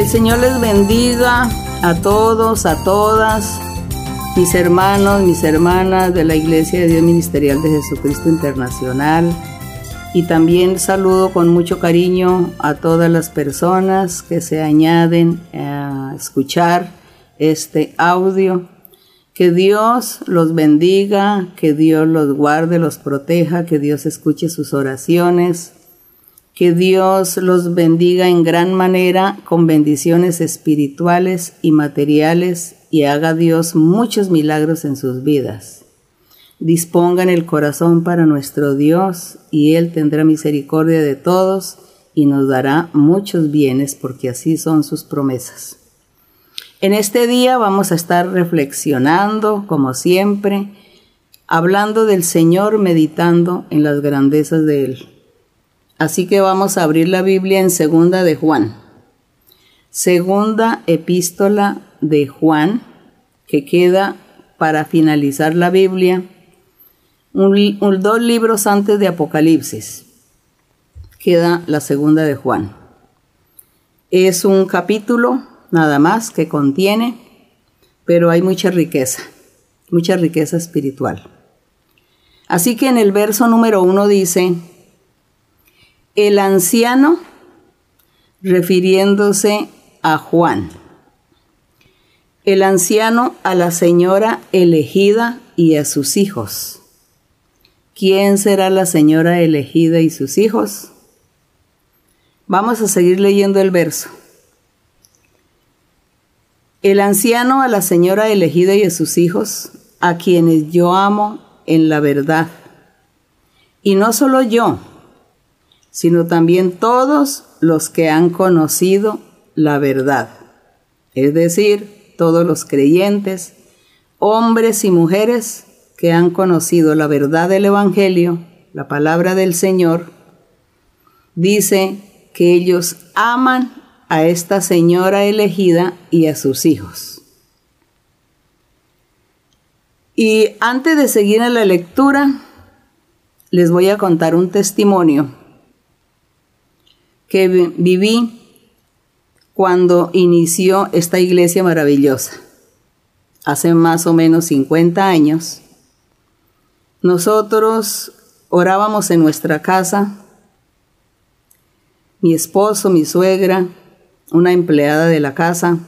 El Señor les bendiga a todos, a todas, mis hermanos, mis hermanas de la Iglesia de Dios Ministerial de Jesucristo Internacional. Y también saludo con mucho cariño a todas las personas que se añaden a escuchar este audio. Que Dios los bendiga, que Dios los guarde, los proteja, que Dios escuche sus oraciones, que Dios los bendiga en gran manera con bendiciones espirituales y materiales y haga Dios muchos milagros en sus vidas. Dispongan el corazón para nuestro Dios y Él tendrá misericordia de todos y nos dará muchos bienes porque así son sus promesas. En este día vamos a estar reflexionando, como siempre, hablando del Señor, meditando en las grandezas de Él. Así que vamos a abrir la Biblia en Segunda de Juan. Segunda epístola de Juan, que queda para finalizar la Biblia, dos libros antes de Apocalipsis. Queda la segunda de Juan. Es un capítulo nada más que contiene, pero hay mucha riqueza, mucha riqueza espiritual. Así que en el verso número uno dice, el anciano, refiriéndose a Juan, el anciano a la señora elegida y a sus hijos. ¿Quién será la señora elegida y sus hijos? Vamos a seguir leyendo el verso. El anciano a la señora elegida y a sus hijos, a quienes yo amo en la verdad. Y no solo yo, sino también todos los que han conocido la verdad, es decir, todos los creyentes, hombres y mujeres que han conocido la verdad del Evangelio, la palabra del Señor, dice que ellos aman a esta señora elegida y a sus hijos. Y antes de seguir en la lectura, les voy a contar un testimonio que viví cuando inició esta iglesia maravillosa. Hace más o menos 50 años, nosotros orábamos en nuestra casa, mi esposo, mi suegra, una empleada de la casa.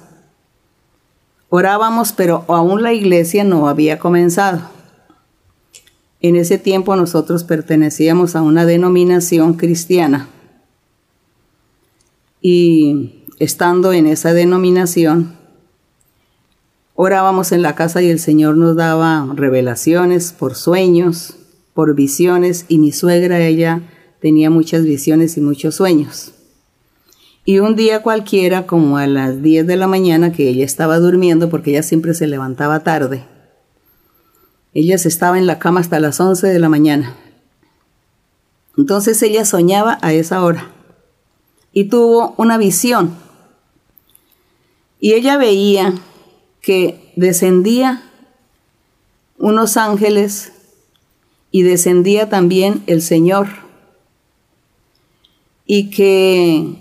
Orábamos, pero aún la iglesia no había comenzado. En ese tiempo nosotros pertenecíamos a una denominación cristiana y estando en esa denominación, orábamos en la casa y el Señor nos daba revelaciones por sueños, por visiones, y mi suegra, ella tenía muchas visiones y muchos sueños. Y un día cualquiera, como a las 10 de la mañana, que ella estaba durmiendo, porque ella siempre se levantaba tarde, ella se estaba en la cama hasta las 11 de la mañana. Entonces ella soñaba a esa hora y tuvo una visión. Y ella veía que descendía unos ángeles y descendía también el Señor. Y que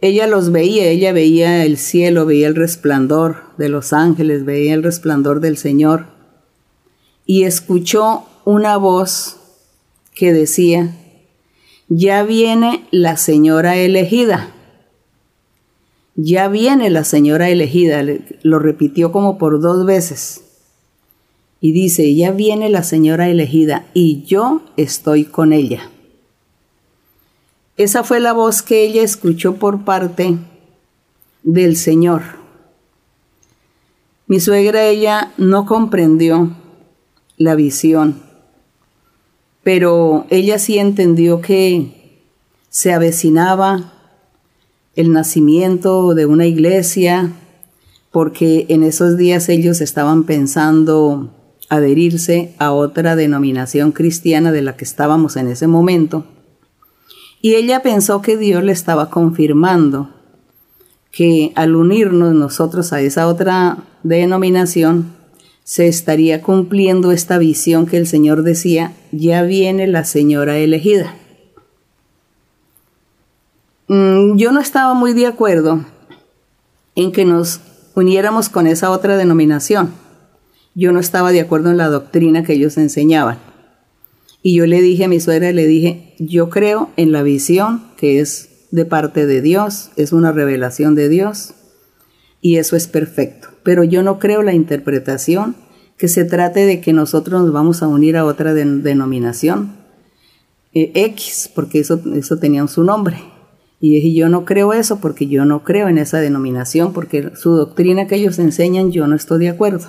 ella los veía, ella veía el cielo, veía el resplandor de los ángeles, veía el resplandor del Señor. Y escuchó una voz que decía, ya viene la señora elegida. Ya viene la señora elegida. Lo repitió como por dos veces. Y dice, ya viene la señora elegida y yo estoy con ella. Esa fue la voz que ella escuchó por parte del Señor. Mi suegra, ella no comprendió la visión pero ella sí entendió que se avecinaba el nacimiento de una iglesia, porque en esos días ellos estaban pensando adherirse a otra denominación cristiana de la que estábamos en ese momento. Y ella pensó que Dios le estaba confirmando que al unirnos nosotros a esa otra denominación, se estaría cumpliendo esta visión que el Señor decía, ya viene la señora elegida. Mm, yo no estaba muy de acuerdo en que nos uniéramos con esa otra denominación. Yo no estaba de acuerdo en la doctrina que ellos enseñaban. Y yo le dije a mi suegra, le dije, yo creo en la visión que es de parte de Dios, es una revelación de Dios, y eso es perfecto. Pero yo no creo la interpretación que se trate de que nosotros nos vamos a unir a otra denominación eh, X, porque eso, eso tenía su nombre. Y dije, yo no creo eso porque yo no creo en esa denominación, porque su doctrina que ellos enseñan yo no estoy de acuerdo.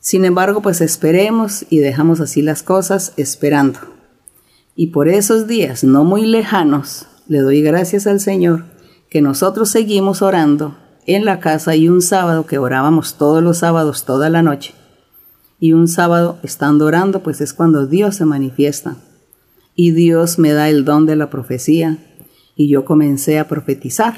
Sin embargo, pues esperemos y dejamos así las cosas esperando. Y por esos días no muy lejanos, le doy gracias al Señor que nosotros seguimos orando en la casa y un sábado que orábamos todos los sábados toda la noche. Y un sábado estando orando, pues es cuando Dios se manifiesta. Y Dios me da el don de la profecía y yo comencé a profetizar.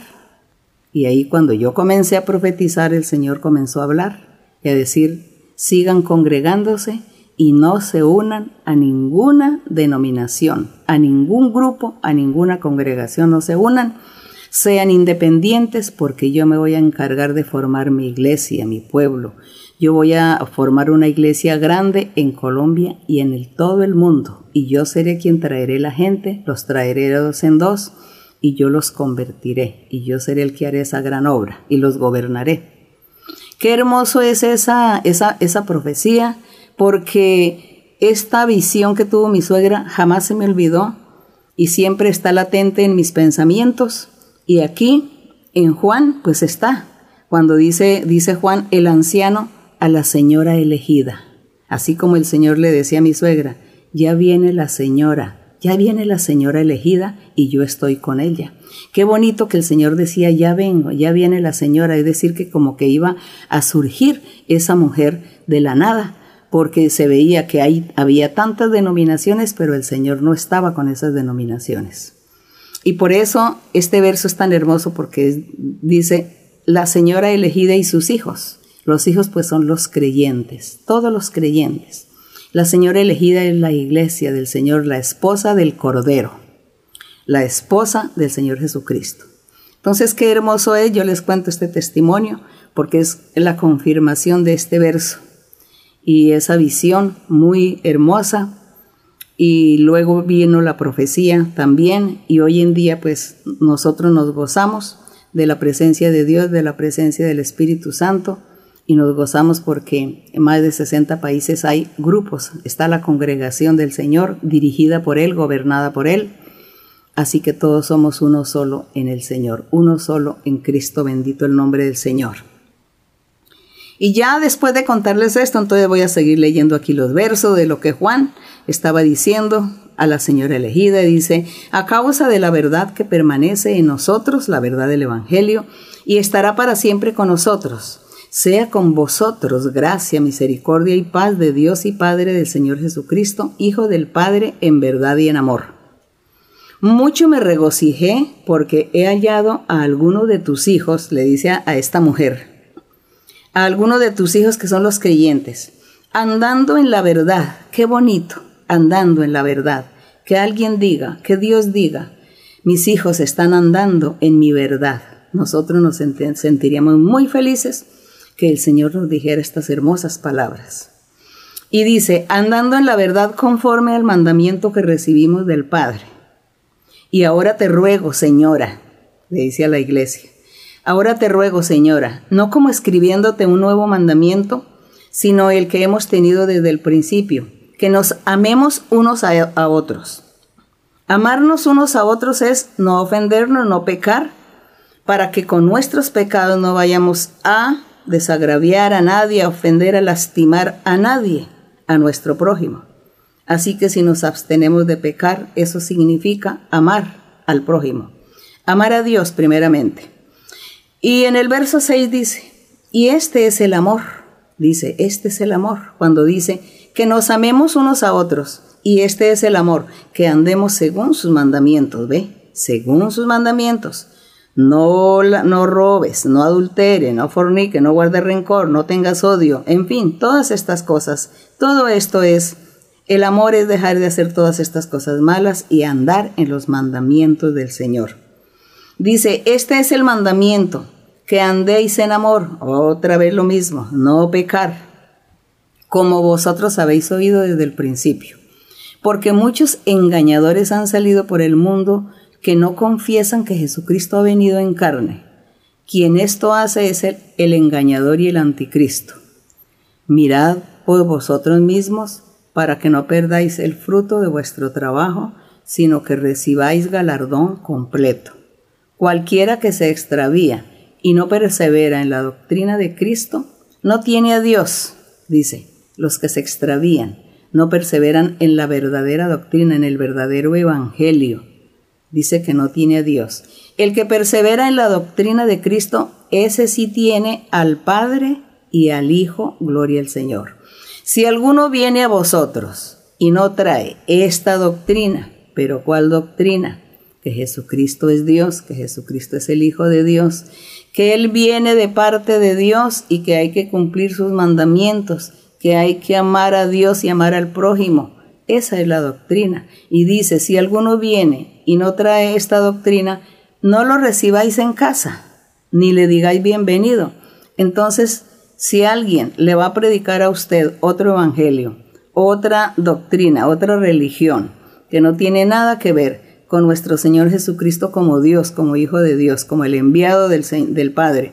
Y ahí cuando yo comencé a profetizar, el Señor comenzó a hablar y a decir, sigan congregándose y no se unan a ninguna denominación, a ningún grupo, a ninguna congregación, no se unan, sean independientes porque yo me voy a encargar de formar mi iglesia, mi pueblo. Yo voy a formar una iglesia grande en Colombia y en todo el mundo y yo seré quien traeré la gente, los traeré dos en dos y yo los convertiré y yo seré el que haré esa gran obra y los gobernaré. Qué hermoso es esa, esa, esa profecía, porque esta visión que tuvo mi suegra jamás se me olvidó y siempre está latente en mis pensamientos. Y aquí, en Juan, pues está, cuando dice, dice Juan, el anciano a la señora elegida. Así como el Señor le decía a mi suegra, ya viene la señora, ya viene la señora elegida y yo estoy con ella. Qué bonito que el Señor decía, ya vengo, ya viene la señora, es decir, que como que iba a surgir esa mujer de la nada, porque se veía que hay, había tantas denominaciones, pero el Señor no estaba con esas denominaciones. Y por eso este verso es tan hermoso porque dice, la señora elegida y sus hijos. Los hijos pues son los creyentes, todos los creyentes. La señora elegida es la iglesia del Señor, la esposa del Cordero, la esposa del Señor Jesucristo. Entonces, qué hermoso es, yo les cuento este testimonio, porque es la confirmación de este verso y esa visión muy hermosa. Y luego vino la profecía también, y hoy en día pues nosotros nos gozamos de la presencia de Dios, de la presencia del Espíritu Santo, y nos gozamos porque en más de 60 países hay grupos. Está la congregación del Señor, dirigida por Él, gobernada por Él. Así que todos somos uno solo en el Señor, uno solo en Cristo, bendito el nombre del Señor. Y ya después de contarles esto, entonces voy a seguir leyendo aquí los versos de lo que Juan estaba diciendo a la señora elegida. Dice, a causa de la verdad que permanece en nosotros, la verdad del Evangelio, y estará para siempre con nosotros sea con vosotros gracia, misericordia y paz de Dios y Padre del Señor Jesucristo, Hijo del Padre en verdad y en amor. Mucho me regocijé porque he hallado a alguno de tus hijos, le dice a, esta mujer, a alguno de tus hijos que son los creyentes, andando en la verdad, qué bonito, andando en la verdad, que alguien diga, que Dios diga, mis hijos están andando en mi verdad. Nosotros nos sentiríamos muy felices que el Señor nos dijera estas hermosas palabras. Y dice, andando en la verdad conforme al mandamiento que recibimos del Padre. Y ahora te ruego, señora, le dice a la iglesia, ahora te ruego, señora, no como escribiéndote un nuevo mandamiento, sino el que hemos tenido desde el principio, que nos amemos unos a, otros. Amarnos unos a otros es no ofendernos, no pecar, para que con nuestros pecados no vayamos a desagraviar a nadie, a ofender, a lastimar a nadie, a nuestro prójimo. Así que si nos abstenemos de pecar, eso significa amar al prójimo. Amar a Dios primeramente. Y en el verso 6 dice, y este es el amor. Dice, este es el amor. Cuando dice que nos amemos unos a otros. Y este es el amor, que andemos según sus mandamientos. ¿Ve? Según sus mandamientos no, no robes, no adultere, no fornique, no guarde rencor, no tengas odio, en fin, todas estas cosas. Todo esto es, el amor es dejar de hacer todas estas cosas malas y andar en los mandamientos del Señor. Dice, este es el mandamiento, que andéis en amor, otra vez lo mismo, no pecar, como vosotros habéis oído desde el principio. Porque muchos engañadores han salido por el mundo que no confiesan que Jesucristo ha venido en carne. Quien esto hace es el, el engañador y el anticristo. Mirad por vosotros mismos para que no perdáis el fruto de vuestro trabajo, sino que recibáis galardón completo. Cualquiera que se extravía y no persevera en la doctrina de Cristo, no tiene a Dios, dice, los que se extravían, no perseveran en la verdadera doctrina, en el verdadero evangelio. Dice que no tiene a Dios. El que persevera en la doctrina de Cristo, ese sí tiene al Padre y al Hijo, gloria al Señor. Si alguno viene a vosotros y no trae esta doctrina, pero ¿cuál doctrina? Que Jesucristo es Dios, que Jesucristo es el Hijo de Dios, que Él viene de parte de Dios y que hay que cumplir sus mandamientos, que hay que amar a Dios y amar al prójimo. Esa es la doctrina. Y dice, si alguno viene y no trae esta doctrina, no lo recibáis en casa, ni le digáis bienvenido. Entonces, si alguien le va a predicar a usted otro evangelio, otra doctrina, otra religión, que no tiene nada que ver con nuestro Señor Jesucristo como Dios, como Hijo de Dios, como el enviado del, del Padre,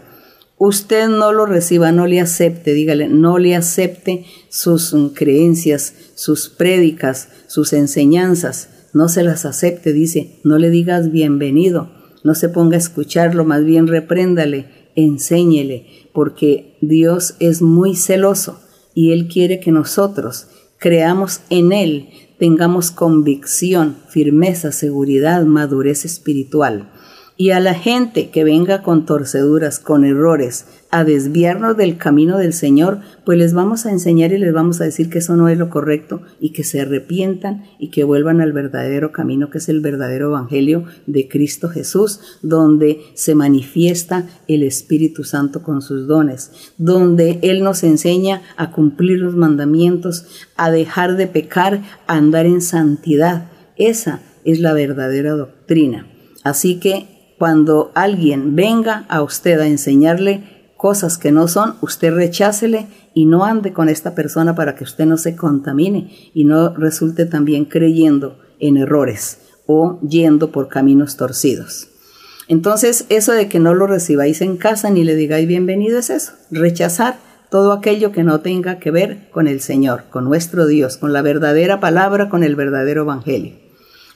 usted no lo reciba, no le acepte, dígale, no le acepte sus creencias, sus prédicas, sus enseñanzas, no se las acepte, dice, no le digas bienvenido, no se ponga a escucharlo, más bien repréndale, enséñele, porque Dios es muy celoso y Él quiere que nosotros creamos en Él, tengamos convicción, firmeza, seguridad, madurez espiritual. Y a la gente que venga con torceduras, con errores, a desviarnos del camino del Señor, pues les vamos a enseñar y les vamos a decir que eso no es lo correcto y que se arrepientan y que vuelvan al verdadero camino que es el verdadero Evangelio de Cristo Jesús, donde se manifiesta el Espíritu Santo con sus dones, donde Él nos enseña a cumplir los mandamientos, a dejar de pecar, a andar en santidad. Esa es la verdadera doctrina. Así que cuando alguien venga a usted a enseñarle cosas que no son, usted rechácele y no ande con esta persona para que usted no se contamine y no resulte también creyendo en errores o yendo por caminos torcidos. Entonces, eso de que no lo recibáis en casa ni le digáis bienvenido es eso, rechazar todo aquello que no tenga que ver con el Señor, con nuestro Dios, con la verdadera palabra, con el verdadero evangelio.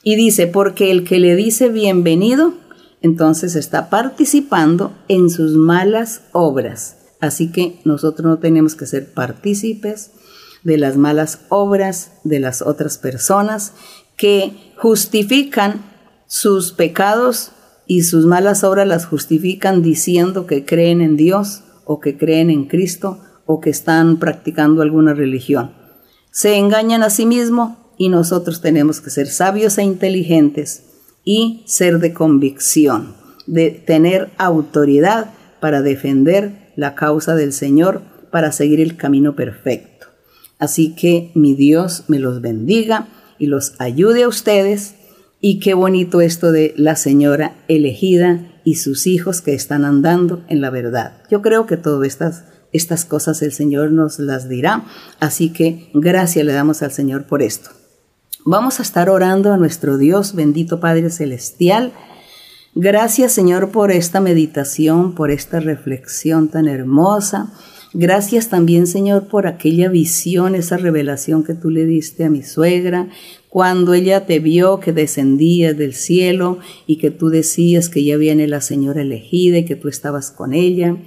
Y dice, porque el que le dice bienvenido entonces está participando en sus malas obras. Así que nosotros no tenemos que ser partícipes de las malas obras de las otras personas que justifican sus pecados y sus malas obras las justifican diciendo que creen en Dios o que creen en Cristo o que están practicando alguna religión. Se engañan a sí mismos y nosotros tenemos que ser sabios e inteligentes y ser de convicción, de tener autoridad para defender la causa del Señor, para seguir el camino perfecto. Así que mi Dios me los bendiga y los ayude a ustedes. Y qué bonito esto de la señora elegida y sus hijos que están andando en la verdad. Yo creo que todas estas, estas cosas el Señor nos las dirá. Así que gracias le damos al Señor por esto. Vamos a estar orando a nuestro Dios, bendito Padre Celestial. Gracias Señor por esta meditación, por esta reflexión tan hermosa. Gracias también Señor por aquella visión, esa revelación que tú le diste a mi suegra, cuando ella te vio que descendías del cielo y que tú decías que ya viene la Señora elegida y que tú estabas con ella.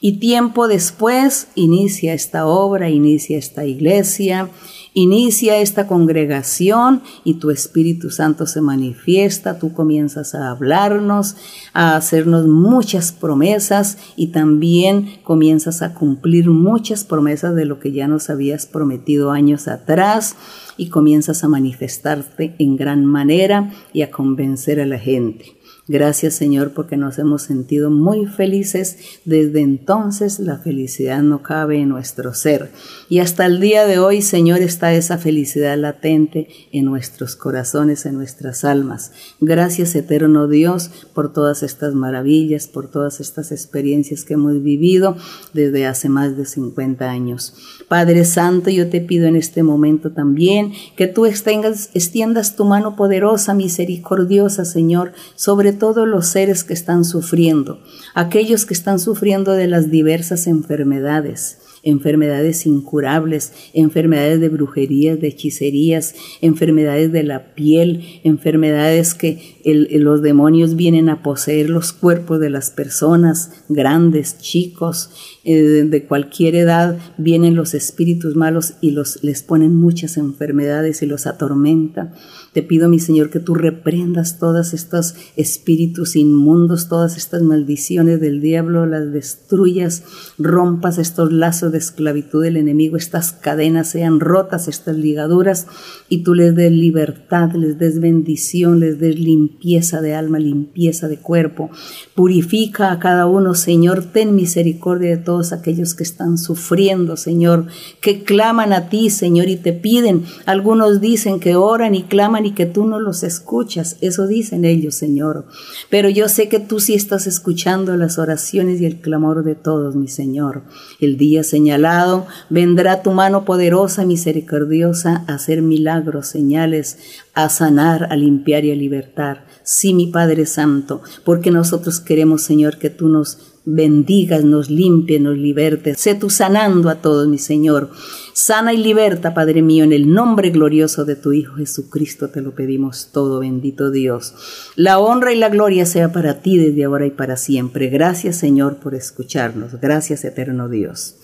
Y tiempo después inicia esta obra, inicia esta iglesia Inicia esta congregación y tu Espíritu Santo se manifiesta, tú comienzas a hablarnos, a hacernos muchas promesas y también comienzas a cumplir muchas promesas de lo que ya nos habías prometido años atrás y comienzas a manifestarte en gran manera y a convencer a la gente. Gracias Señor porque nos hemos sentido muy felices. Desde entonces la felicidad no cabe en nuestro ser. Y hasta el día de hoy Señor está esa felicidad latente en nuestros corazones, en nuestras almas. Gracias eterno Dios por todas estas maravillas, por todas estas experiencias que hemos vivido desde hace más de 50 años. Padre Santo, yo te pido en este momento también que tú extengas, extiendas tu mano poderosa, misericordiosa, Señor, sobre todos los seres que están sufriendo, aquellos que están sufriendo de las diversas enfermedades enfermedades incurables, enfermedades de brujerías, de hechicerías, enfermedades de la piel, enfermedades que los demonios vienen a poseer los cuerpos de las personas, grandes, chicos, eh, de cualquier edad, vienen los espíritus malos y los, les ponen muchas enfermedades y los atormenta. Te pido, mi Señor, que tú reprendas todos estos espíritus inmundos, todas estas maldiciones del diablo, las destruyas, rompas estos lazos de esclavitud del enemigo, estas cadenas sean rotas, estas ligaduras, y tú les des libertad, les des bendición, les des limpieza de alma, limpieza de cuerpo. Purifica a cada uno, Señor, ten misericordia de todos aquellos que están sufriendo, Señor, que claman a ti, Señor, y te piden. Algunos dicen que oran y claman y que tú no los escuchas. Eso dicen ellos, Señor. Pero yo sé que tú sí estás escuchando las oraciones y el clamor de todos, mi Señor. El día señalado vendrá tu mano poderosa, misericordiosa, a hacer milagros, señales, a sanar, a limpiar y a libertar. Sí, mi Padre Santo, porque nosotros queremos, Señor, que tú nos bendigas, nos limpie, nos liberte. Sé tú sanando a todos, mi Señor. Sana y liberta, Padre mío, en el nombre glorioso de tu Hijo Jesucristo te lo pedimos todo, bendito Dios. La honra y la gloria sea para ti desde ahora y para siempre. Gracias, Señor, por escucharnos. Gracias, eterno Dios.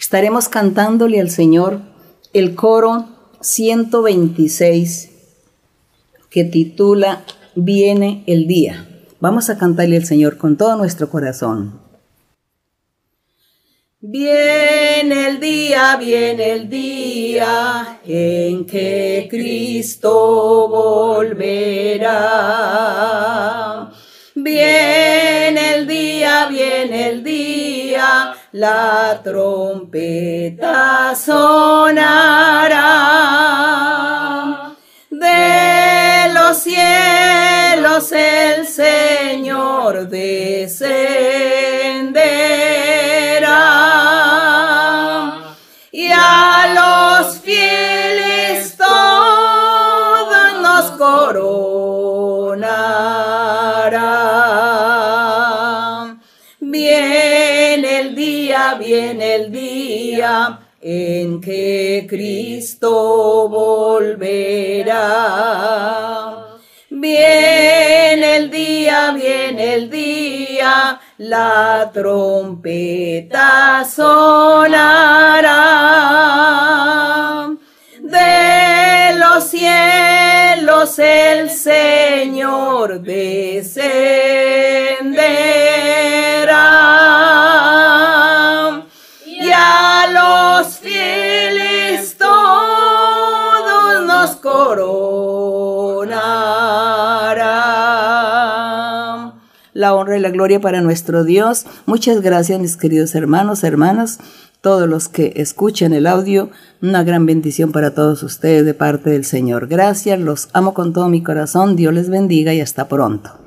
Estaremos cantándole al Señor el coro 126 que titula Viene el día. Vamos a cantarle al Señor con todo nuestro corazón. Viene el día, viene el día en que Cristo volverá. Viene el día, viene el día, la trompeta sonará. De los cielos el Señor descenderá. Viene el día en que Cristo volverá. Viene el día, viene el día, la trompeta sonará. De los cielos el Señor descenderá y la gloria para nuestro Dios. Muchas gracias mis queridos hermanos, hermanas, todos los que escuchan el audio. Una gran bendición para todos ustedes de parte del Señor. Gracias, los amo con todo mi corazón. Dios les bendiga y hasta pronto.